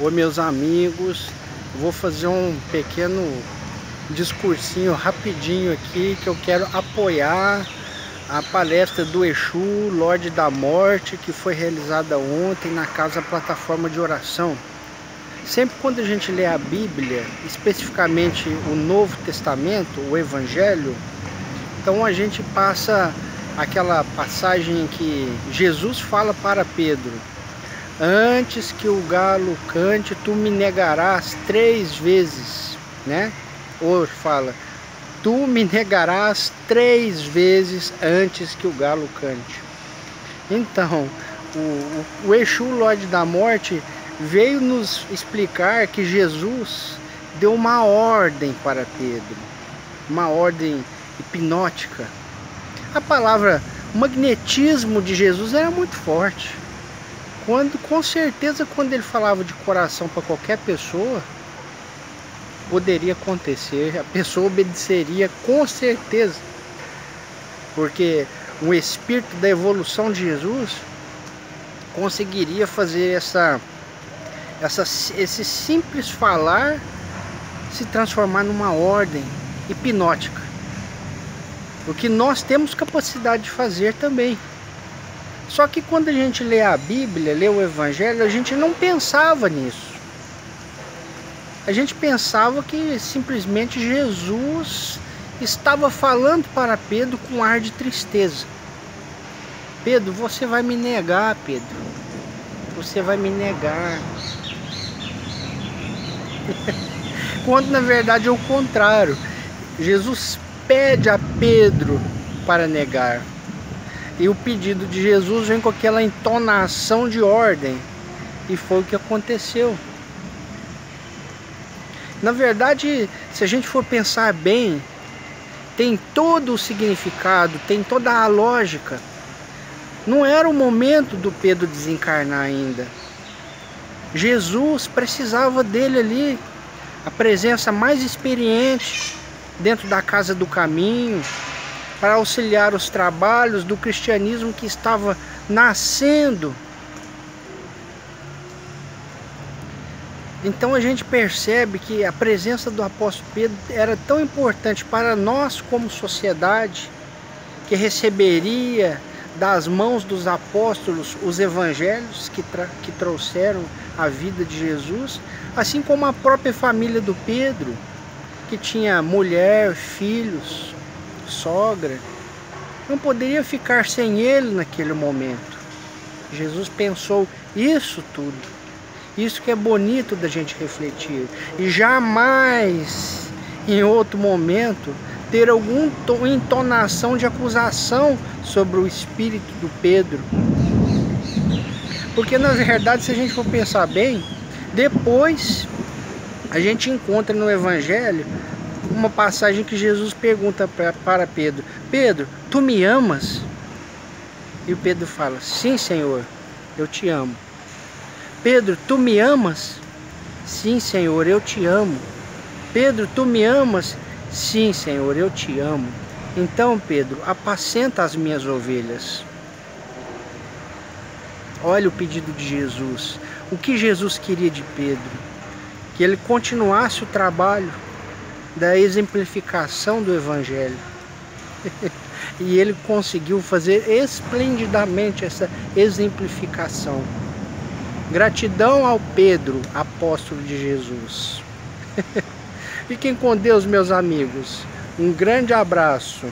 Oi meus amigos, vou fazer um pequeno discursinho rapidinho aqui que eu quero apoiar a palestra do Exu, Lorde da Morte, que foi realizada ontem na Casa Plataforma de Oração. Sempre quando a gente lê a Bíblia, especificamente o Novo Testamento, o Evangelho, então a gente passa aquela passagem em que Jesus fala para Pedro, antes que o galo cante, tu me negarás três vezes, né? Ou fala, tu me negarás três vezes antes que o galo cante. Então, o, o Exu Lorde da Morte veio nos explicar que Jesus deu uma ordem para Pedro, uma ordem hipnótica. A palavra magnetismo de Jesus era muito forte quando com certeza quando ele falava de coração para qualquer pessoa poderia acontecer, a pessoa obedeceria com certeza. Porque o espírito da evolução de Jesus conseguiria fazer essa, essa esse simples falar se transformar numa ordem hipnótica. O que nós temos capacidade de fazer também. Só que quando a gente lê a Bíblia, lê o Evangelho, a gente não pensava nisso. A gente pensava que simplesmente Jesus estava falando para Pedro com ar de tristeza. Pedro, você vai me negar, Pedro. Você vai me negar. Quando na verdade é o contrário. Jesus pede a Pedro para negar. E o pedido de Jesus vem com aquela entonação de ordem. E foi o que aconteceu. Na verdade, se a gente for pensar bem, tem todo o significado, tem toda a lógica. Não era o momento do Pedro desencarnar ainda. Jesus precisava dele ali, a presença mais experiente dentro da casa do caminho, para auxiliar os trabalhos do cristianismo que estava nascendo. Então a gente percebe que a presença do apóstolo Pedro era tão importante para nós como sociedade, que receberia das mãos dos apóstolos os evangelhos que, que trouxeram a vida de Jesus, assim como a própria família do Pedro, que tinha mulher, filhos, sogra, não poderia ficar sem ele naquele momento. Jesus pensou isso tudo. Isso que é bonito da gente refletir. E jamais, em outro momento, ter alguma entonação de acusação sobre o espírito do Pedro. Porque na verdade, se a gente for pensar bem, depois a gente encontra no Evangelho uma passagem que Jesus pergunta para Pedro: Pedro, tu me amas? E o Pedro fala: Sim, Senhor, eu te amo. Pedro, tu me amas? Sim, Senhor, eu te amo. Pedro, tu me amas? Sim, Senhor, eu te amo. Então, Pedro, apacenta as minhas ovelhas. Olha o pedido de Jesus. O que Jesus queria de Pedro? Que ele continuasse o trabalho, da exemplificação do Evangelho. e ele conseguiu fazer esplendidamente essa exemplificação. Gratidão ao Pedro, apóstolo de Jesus. Fiquem com Deus, meus amigos. Um grande abraço.